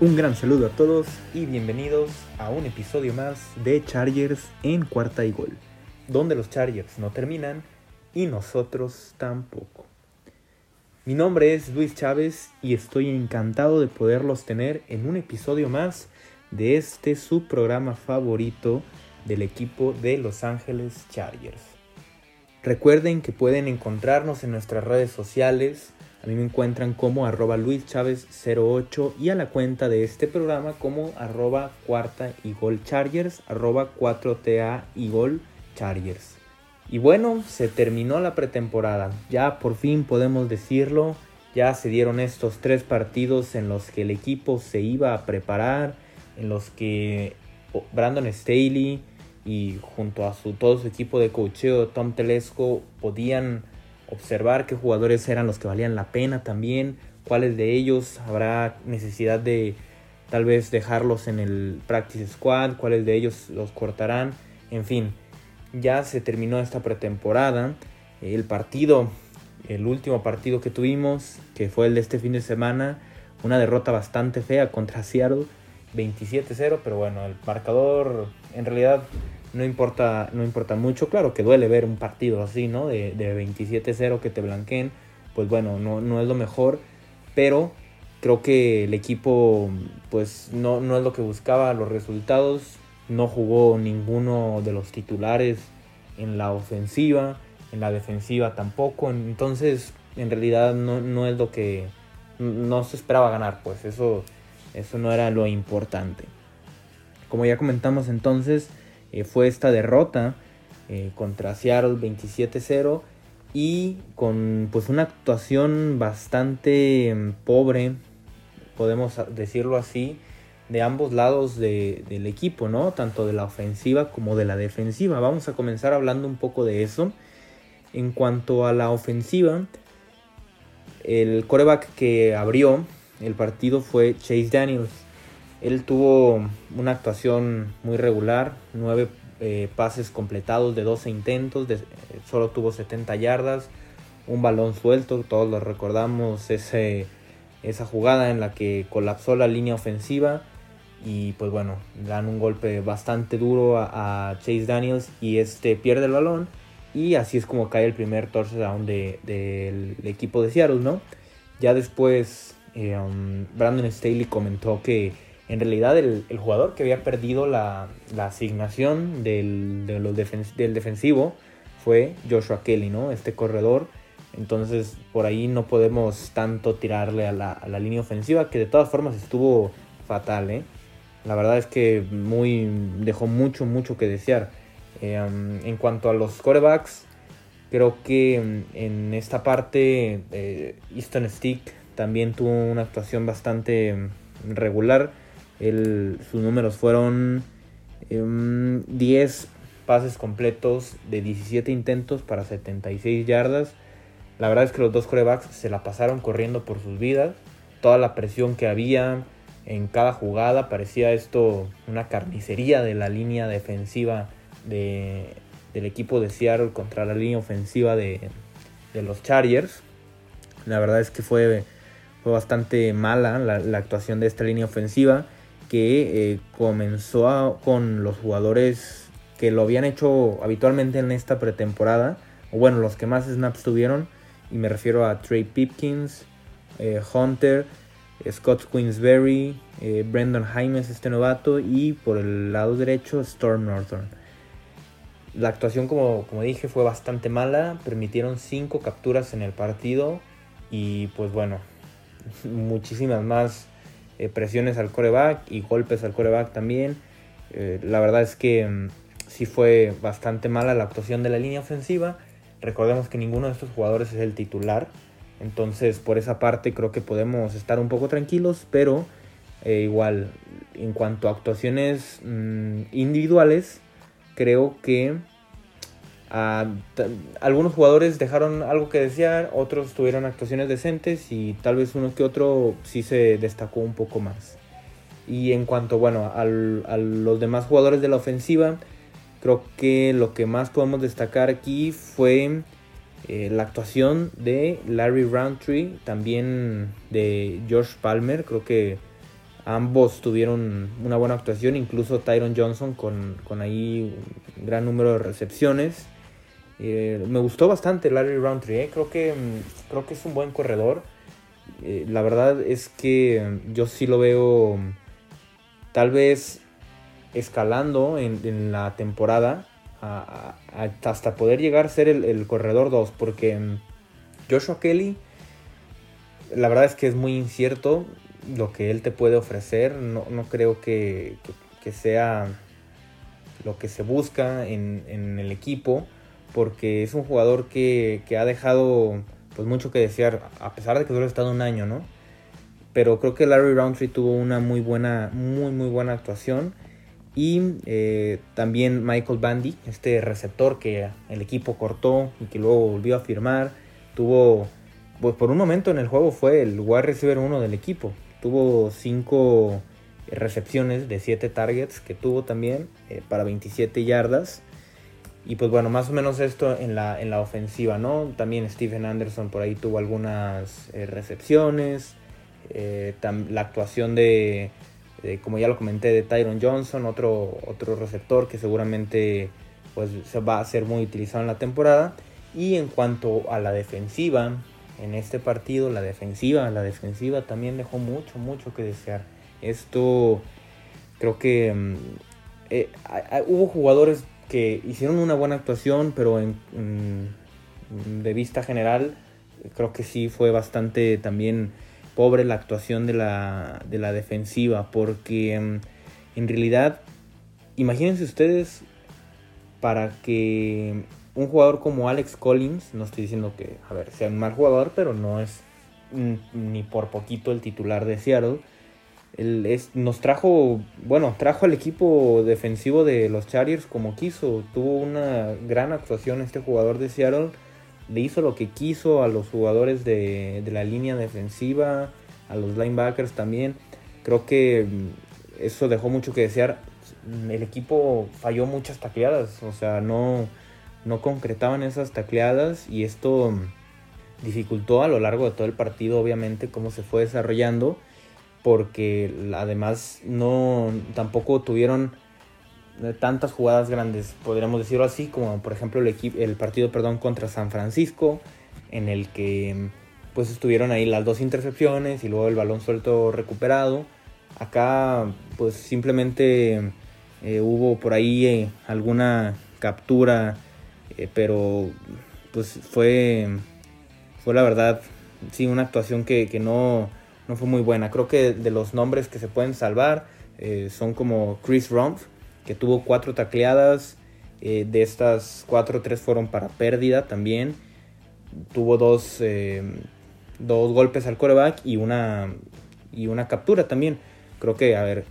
Un gran saludo a todos y bienvenidos a un episodio más de Chargers en cuarta y gol, donde los Chargers no terminan y nosotros tampoco. Mi nombre es Luis Chávez y estoy encantado de poderlos tener en un episodio más de este subprograma favorito del equipo de Los Ángeles Chargers. Recuerden que pueden encontrarnos en nuestras redes sociales. A mí me encuentran como arroba luischavez08 y a la cuenta de este programa como arroba cuarta y gol chargers, arroba 4TA y chargers. Y bueno, se terminó la pretemporada. Ya por fin podemos decirlo. Ya se dieron estos tres partidos en los que el equipo se iba a preparar, en los que Brandon Staley y junto a su, todo su equipo de cocheo, Tom Telesco, podían observar qué jugadores eran los que valían la pena también, cuáles de ellos habrá necesidad de tal vez dejarlos en el practice squad, cuáles de ellos los cortarán, en fin, ya se terminó esta pretemporada, el partido, el último partido que tuvimos, que fue el de este fin de semana, una derrota bastante fea contra Seattle, 27-0, pero bueno, el marcador en realidad no importa, no importa mucho. Claro que duele ver un partido así, ¿no? De, de 27-0 que te blanqueen. Pues bueno, no, no, es lo mejor. Pero creo que el equipo, pues no, no es lo que buscaba. Los resultados. No jugó ninguno de los titulares en la ofensiva. En la defensiva tampoco. Entonces, en realidad no, no es lo que. No se esperaba ganar, pues eso, eso no era lo importante. Como ya comentamos entonces, eh, fue esta derrota eh, contra Seattle 27-0 y con pues una actuación bastante mm, pobre, podemos decirlo así, de ambos lados del equipo, ¿no? Tanto de la ofensiva como de la defensiva. Vamos a comenzar hablando un poco de eso. En cuanto a la ofensiva, el coreback que abrió el partido fue Chase Daniels. Él tuvo una actuación muy regular, 9 eh, pases completados de 12 intentos, solo tuvo 70 yardas, un balón suelto, todos lo recordamos, esa jugada en la que colapsó la línea ofensiva y pues bueno, dan un golpe bastante duro a, Chase Daniels y este pierde el balón y así es como cae el primer touchdown del de, equipo de Seattle, ¿no? Ya después eh, um, Brandon Staley comentó que en realidad el, jugador que había perdido la, asignación del, del defensivo fue Joshua Kelly, ¿no? Este corredor. Entonces por ahí no podemos tanto tirarle a la, línea ofensiva, que de todas formas estuvo fatal, ¿eh? La verdad es que muy, dejó mucho, mucho que desear. Eh, um, en cuanto a los corebacks, creo que um, en esta parte eh, Easton Stick también tuvo una actuación bastante um, regular sus números fueron 10 em, pases completos de 17 intentos para 76 yardas. La verdad es que los dos corebacks se la pasaron corriendo por sus vidas. Toda la presión que había en cada jugada parecía esto una carnicería de la línea defensiva de, del equipo de Seattle contra la línea ofensiva de, los Chargers. La verdad es que fue, fue bastante mala la actuación de esta línea ofensiva que eh, comenzó con los jugadores que lo habían hecho habitualmente en esta pretemporada, o bueno, los que más snaps tuvieron, y me refiero a Trey Pipkins, eh, Hunter, eh, Scott Queensberry, Brendan Jaimes, este novato, y por el lado derecho Storm Northern. La actuación, como, como dije, fue bastante mala, permitieron 5 capturas en el partido, y pues bueno, muchísimas más eh, presiones al coreback y golpes al coreback también. Eh, la verdad es que mm, sí fue bastante mala la actuación de la línea ofensiva. Recordemos que ninguno de estos jugadores es el titular. Entonces por esa parte creo que podemos estar un poco tranquilos, pero eh, igual en cuanto a actuaciones mm, individuales, creo que algunos jugadores dejaron algo que desear, otros tuvieron actuaciones decentes y tal vez uno que otro sí se destacó un poco más. Y en cuanto bueno, a los demás jugadores de la ofensiva, creo que lo que más podemos destacar aquí fue eh, la actuación de Larry Roundtree, también de George Palmer. Creo que Ambos tuvieron una buena actuación, incluso Tyron Johnson con, con ahí un gran número de recepciones. Eh, me gustó bastante Larry Roundtree, ¿eh? creo, que, mm, creo que es un buen corredor. Eh, la verdad es que yo sí lo veo tal vez escalando en, la temporada hasta poder llegar a ser el, corredor 2, porque mm, Joshua Kelly, la verdad es que es muy incierto lo que él te puede ofrecer. No, creo que, sea lo que se busca en, el equipo. Porque es un jugador que, ha dejado pues mucho que desear. A pesar de que solo ha estado un año, ¿no? Pero creo que Larry Roundtree tuvo una muy buena, muy muy buena actuación. Y eh, también Michael Bandy, este receptor que el equipo cortó y que luego volvió a firmar. Tuvo, pues por un momento en el juego fue el wide receiver uno del equipo tuvo 5 recepciones de 7 targets que tuvo también eh, para 27 yardas. Y pues bueno, más o menos esto en la, en la ofensiva, ¿no? También Stephen Anderson por ahí tuvo algunas eh, recepciones. Eh, la actuación de, como ya lo comenté, de Tyron Johnson, otro, otro receptor que seguramente pues, va a ser muy utilizado en la temporada. Y en cuanto a la defensiva, en este partido, la defensiva, la defensiva también dejó mucho, mucho que desear. Esto creo que mm, eh, hubo jugadores que hicieron una buena actuación, pero en, de vista general creo que sí fue bastante también pobre la actuación de la, de la defensiva, porque mm, en realidad, imagínense ustedes para que un jugador como Alex Collins, no estoy diciendo que, a ver, sea un mal jugador, pero no es ni por poquito el titular de Seattle. Él es, nos trajo, bueno, trajo al equipo defensivo de los Chargers como quiso. Tuvo una gran actuación este jugador de Seattle. Le hizo lo que quiso a los jugadores de, de la línea defensiva, a los linebackers también. Creo que eso dejó mucho que desear. El equipo falló muchas tacleadas, o sea, no, no concretaban esas tacleadas y esto dificultó a lo largo de todo el partido obviamente cómo se fue desarrollando porque además no tampoco tuvieron tantas jugadas grandes podríamos decirlo así como por ejemplo el, el partido perdón contra San Francisco en el que pues estuvieron ahí las dos intercepciones y luego el balón suelto recuperado. Acá pues simplemente eh, hubo por ahí eh, alguna captura eh, pero pues fue, fue la verdad, sí, una actuación que, no, fue muy buena. Creo que de los nombres que se pueden salvar eh, son como Chris Rumpf, que tuvo cuatro tacleadas, eh, de estas cuatro, tres fueron para pérdida también. Tuvo dos, dos golpes al coreback y una, y una captura también. Creo que, a ver,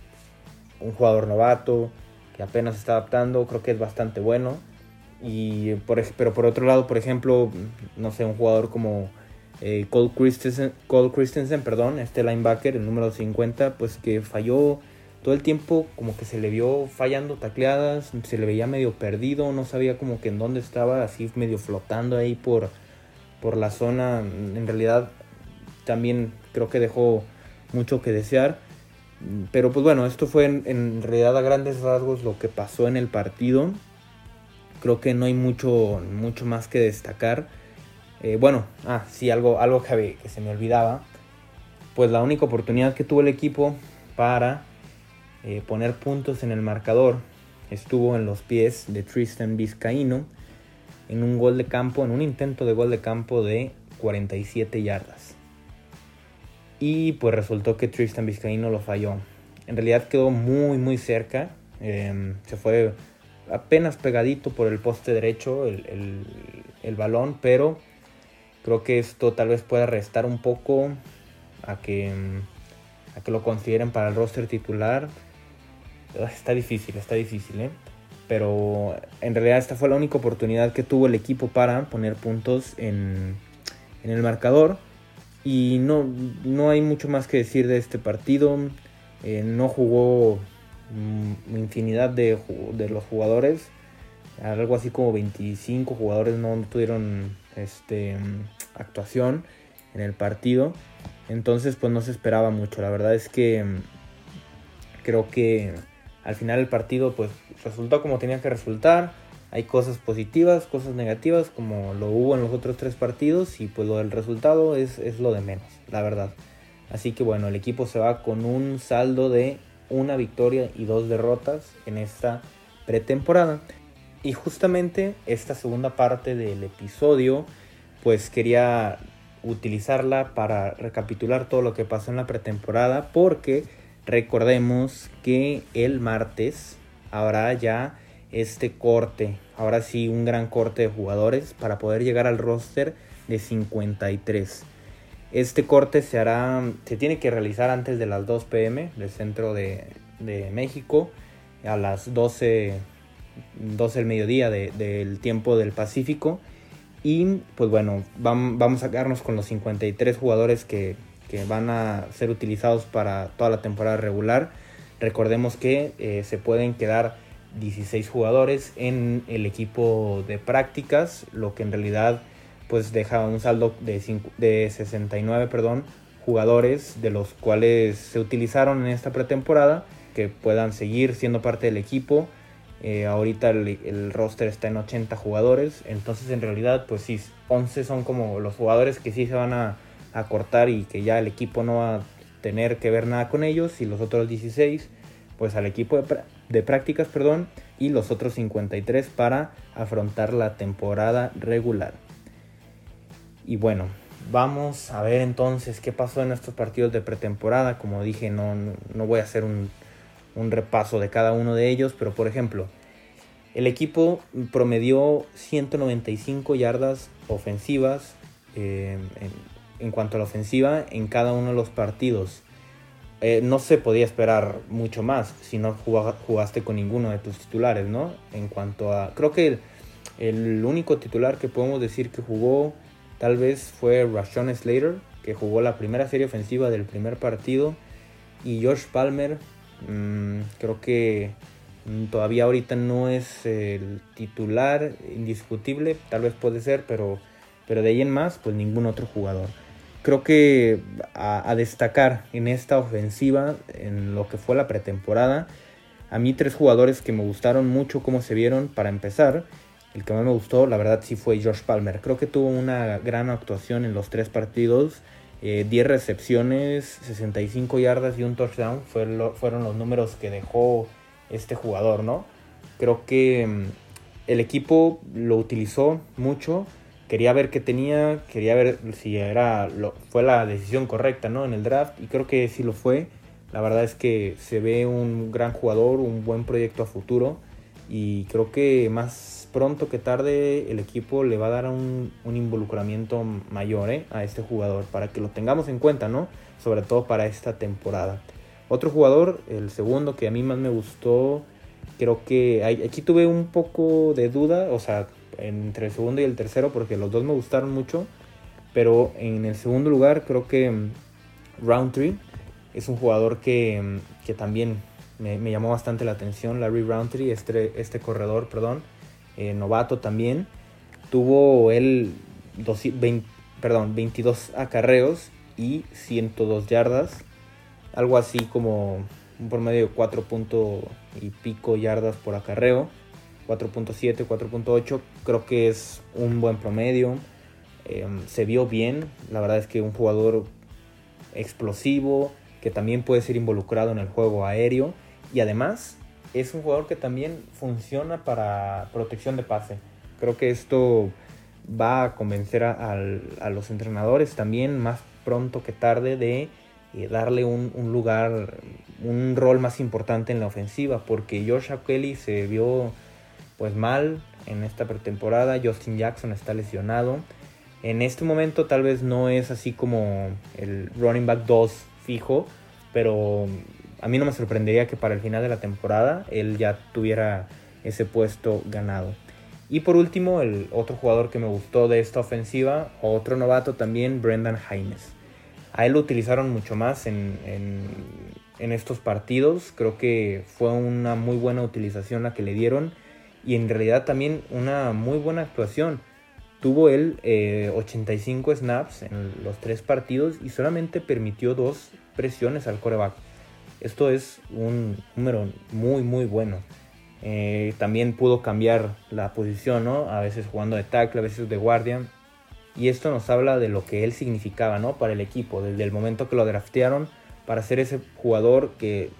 un jugador novato que apenas está adaptando, creo que es bastante bueno. Y por, pero por otro lado, por ejemplo, no sé, un jugador como eh, Cole, Christensen, Cole Christensen, perdón, este linebacker, el número 50, pues que falló todo el tiempo, como que se le vio fallando tacleadas, se le veía medio perdido, no sabía como que en dónde estaba, así medio flotando ahí por, por la zona. En realidad también creo que dejó mucho que desear. Pero pues bueno, esto fue en, realidad a grandes rasgos lo que pasó en el partido creo que no hay mucho, mucho más que destacar. Eh, bueno, ah, sí, algo, algo que, se me olvidaba. Pues la única oportunidad que tuvo el equipo para eh, poner puntos en el marcador estuvo en los pies de Tristan Vizcaíno en un gol de campo, en un intento de gol de campo de 47 yardas. Y pues resultó que Tristan Vizcaíno lo falló. En realidad quedó muy muy cerca. Em, se fue apenas pegadito por el poste derecho el, balón, pero creo que esto tal vez pueda restar un poco a que, a que lo consideren para el roster titular. Está difícil, está difícil, ¿eh? Pero en realidad esta fue la única oportunidad que tuvo el equipo para poner puntos en, en el marcador. Y no, no hay mucho más que decir de este partido. Eh, no jugó Mm, infinidad de, de, los jugadores. Algo así como 25 jugadores no tuvieron este, actuación en el partido. Entonces pues no se esperaba mucho. La verdad es que Creo que al final el partido pues resultó como tenía que resultar. Hay cosas positivas, cosas negativas, como lo hubo en los otros tres partidos, y pues lo del resultado es, es lo de menos, la verdad. Así que bueno, el equipo se va con un saldo de una victoria y dos derrotas en esta pretemporada. Y justamente esta segunda parte del episodio, pues quería utilizarla para recapitular todo lo que pasó en la pretemporada, porque recordemos que el martes habrá ya este corte, ahora sí un gran corte de jugadores para poder llegar al roster de 53. Este corte se hará, se tiene que realizar antes de las 2 pm del centro de, México, a las 12, 12 del mediodía del tiempo del Pacífico. Y pues bueno, vamos a quedarnos con los 53 jugadores que, que van a ser utilizados para toda la temporada regular. Recordemos que eh, se pueden quedar 16 jugadores en el equipo de prácticas, lo que en realidad pues deja un saldo de, de 69 perdón, jugadores de los cuales se utilizaron en esta pretemporada que puedan seguir siendo parte del equipo. Eh, ahorita el, roster está en 80 jugadores, entonces en realidad pues sí, 11 son como los jugadores que sí se van a, a cortar y que ya el equipo no va a tener que ver nada con ellos y los otros 16 pues al equipo de, prácticas perdón, y los otros 53 para afrontar la temporada regular. Y bueno, vamos a ver entonces qué pasó en estos partidos de pretemporada. Como dije, no, no voy a hacer un, un, repaso de cada uno de ellos, pero por ejemplo, el equipo promedió 195 yardas ofensivas eh, en, cuanto a la ofensiva en cada uno de los partidos. Eh, no se podía esperar mucho más si no jugaste con ninguno de tus titulares, ¿no? En cuanto a... Creo que el, único titular que podemos decir que jugó tal vez fue Rashawn Slater, que jugó la primera serie ofensiva del primer partido. Y Josh Palmer, mm, creo que todavía ahorita no es el titular indiscutible, tal vez puede ser, pero, pero de ahí en más, pues ningún otro jugador creo que a, destacar en esta ofensiva, en lo que fue la pretemporada, a mí tres jugadores que me gustaron mucho cómo se vieron para empezar. El que más me gustó, la verdad, sí fue Josh Palmer. Creo que tuvo una gran actuación en los tres partidos. 10 eh, recepciones, 65 yardas y un touchdown fueron los números que dejó este jugador, ¿no? Creo que mm, el equipo lo utilizó mucho quería ver qué tenía, quería ver si era fue la decisión correcta ¿no? en el draft y creo que sí lo fue. La verdad es que se ve un gran jugador, un buen proyecto a futuro y creo que más pronto que tarde el equipo le va a dar un, involucramiento mayor ¿eh? a este jugador para que lo tengamos en cuenta, ¿no? Sobre todo para esta temporada. Otro jugador, el segundo que a mí más me gustó, creo que aquí tuve un poco de duda, o sea, entre el segundo y el tercero porque los dos me gustaron mucho. Pero en el segundo lugar creo que mm, Roundtree es un jugador que, mm, que también me, me, llamó bastante la atención. Larry Roundtree, este, este corredor, perdón, eh, novato también. Tuvo él perdón, 22 acarreos y 102 yardas. Algo así como un promedio de 4 y pico yardas por acarreo. 4.7, 4.8, creo que es un buen promedio. Em, se vio bien, la verdad es que un jugador explosivo, que también puede ser involucrado en el juego aéreo y además es un jugador que también funciona para protección de pase. Creo que esto va a convencer a, los entrenadores también más pronto que tarde de eh, darle un, lugar, un rol más importante en la ofensiva, porque Josh Kelly se vio pues mal en esta pretemporada. Justin Jackson está lesionado. En este momento tal vez no es así como el running back 2 fijo, pero a mí no me sorprendería que para el final de la temporada él ya tuviera ese puesto ganado. Y por último, el otro jugador que me gustó de esta ofensiva, otro novato también, Brendan Hines. A él lo utilizaron mucho más en estos partidos. Creo que fue una muy buena utilización la que le dieron y en realidad también una muy buena actuación. Tuvo él 85 eh, snaps en los tres partidos y solamente permitió dos presiones al coreback. Esto es un número muy muy bueno. Eh, también pudo cambiar la posición, ¿no? A veces jugando de tackle, a veces de guardia. Y esto nos habla de lo que él significaba, ¿no? Para el equipo, desde el momento que lo draftearon, para ser ese jugador que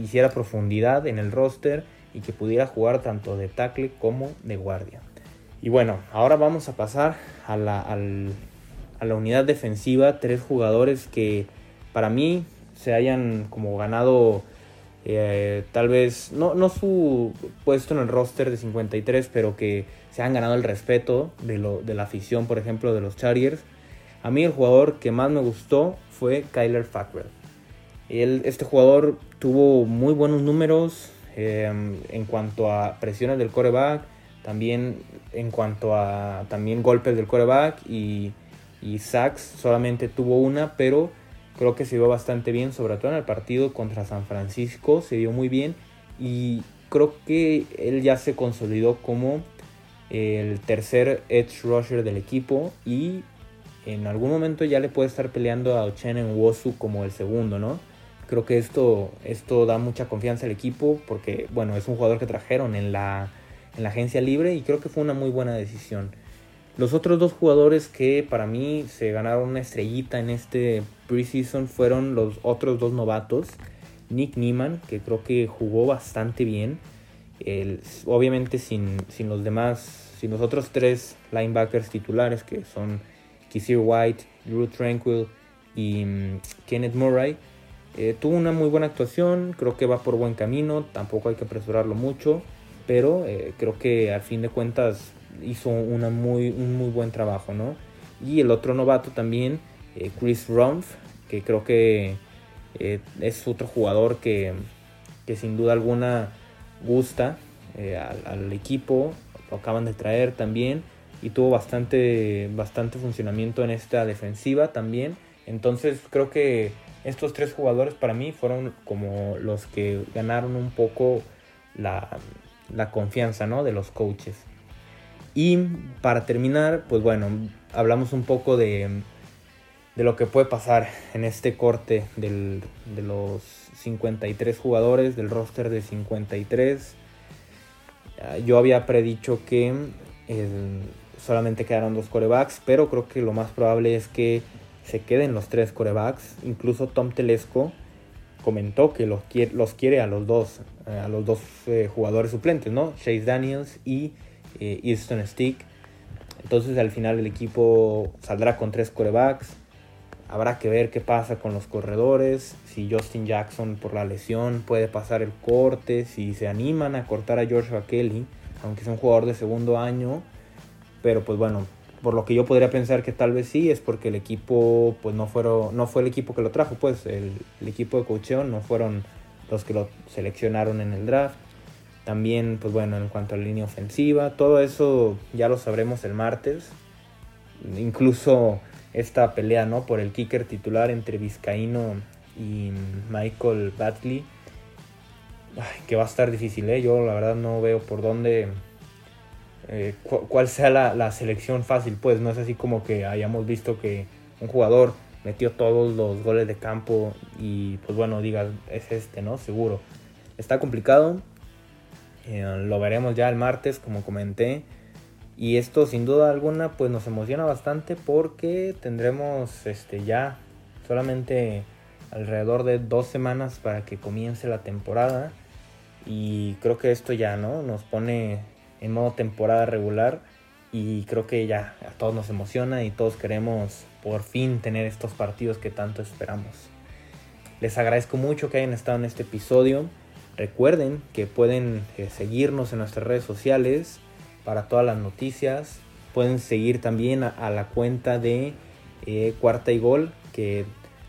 hiciera profundidad en el roster y que pudiera jugar tanto de tackle como de guardia. Y bueno, ahora vamos a pasar a la, a la unidad defensiva. Tres jugadores que para mí se hayan como ganado eh, tal vez, no, no su puesto en el roster de 53, pero que se han ganado el respeto de, lo, de la afición, por ejemplo, de los Chargers. A mí el jugador que más me gustó fue Kyler Fackrell. este jugador tuvo muy buenos números eh, en cuanto a presiones del coreback, también en cuanto a también golpes del coreback y, y sacks, solamente tuvo una, pero creo que se vio bastante bien, sobre todo en el partido contra San Francisco, se dio muy bien y creo que él ya se consolidó como el tercer edge rusher del equipo y en algún momento ya le puede estar peleando a en Wosu como el segundo, ¿no? Creo que esto, esto da mucha confianza al equipo porque, bueno, es un jugador que trajeron en la, en la agencia libre y creo que fue una muy buena decisión. Los otros dos jugadores que para mí se ganaron una estrellita en este preseason fueron los otros dos novatos. Nick Nieman, que creo que jugó bastante bien. obviamente sin, los demás, sin los otros tres linebackers titulares que son Kissir White, Drew Tranquil y mm, Kenneth Murray. Eh, tuvo una muy buena actuación, creo que va por buen camino, tampoco hay que apresurarlo mucho, pero eh, creo que al fin de cuentas hizo una muy, un muy buen trabajo, ¿no? Y el otro novato también, eh, Chris Rumpf, que creo que eh, es otro jugador que, sin duda alguna gusta eh, al, equipo, lo acaban de traer también y tuvo bastante, bastante funcionamiento en esta defensiva también. Entonces creo que estos tres jugadores para mí fueron como los que ganaron un poco la, la confianza ¿no? de los coaches. Y para terminar, pues bueno, hablamos un poco de, de lo que puede pasar en este corte de los 53 jugadores, del roster de 53. Ah, yo había predicho que solamente quedaron dos corebacks, pero creo que lo más probable es que se queden los tres corebacks. Incluso Tom Telesco comentó que los quiere, los quiere a los dos, a los dos eh, jugadores suplentes, ¿no? Chase Daniels y eh, Easton Stick. Entonces al final el equipo saldrá con tres corebacks. Habrá que ver qué pasa con los corredores, si Justin Jackson por la lesión puede pasar el corte, si se animan a cortar a Joshua Kelly, aunque es un jugador de segundo año. Pero pues bueno, por lo que yo podría pensar que tal vez sí, es porque el equipo pues no, fueron, no fue el equipo que lo trajo, pues el, equipo de cocheo no fueron los que lo seleccionaron en el draft. También, pues bueno, en cuanto a la línea ofensiva, todo eso ya lo sabremos el martes. Incluso esta pelea, ¿no? Por el kicker titular entre Vizcaíno y Michael Batley. que va a estar difícil, ¿eh? Yo la verdad no veo por dónde... Eh, cuál sea la, la, selección fácil, pues no es así como que hayamos visto que un jugador metió todos los goles de campo y pues bueno, diga, es este, ¿no? Seguro. Está complicado, eh, lo veremos ya el martes, como comenté. Y esto sin duda alguna pues nos emociona bastante porque tendremos este ya solamente alrededor de dos semanas para que comience la temporada. Y creo que esto ya no nos pone en modo temporada regular. Y creo que ya a todos nos emociona y todos queremos por fin tener estos partidos que tanto esperamos. Les agradezco mucho que hayan estado en este episodio. Recuerden que pueden eh, seguirnos en nuestras redes sociales para todas las noticias. Pueden seguir también a, la cuenta de eh, Cuarta y Gol, que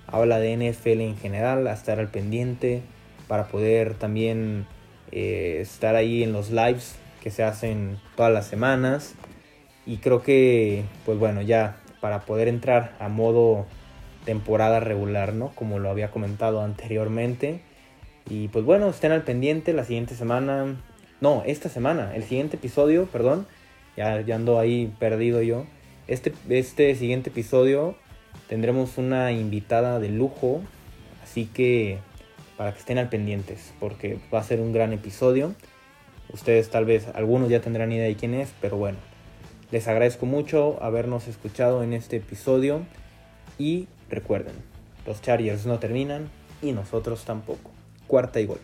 habla de NFL en general, a estar al pendiente para poder también eh, estar ahí en los lives que se hacen todas las semanas. Y creo que, pues bueno, ya para poder entrar a modo temporada regular, ¿no? Como lo había comentado anteriormente. Y pues bueno, estén al pendiente la siguiente semana. No, esta semana, el siguiente episodio, perdón. Ya, ando ahí perdido yo. Este, este siguiente episodio tendremos una invitada de lujo. Así que para que estén al pendientes, porque va a ser un gran episodio. Ustedes tal vez, algunos ya tendrán idea de quién es, pero bueno, les agradezco mucho habernos escuchado en este episodio y recuerden, los Chargers no terminan y nosotros tampoco. Cuarta y gol.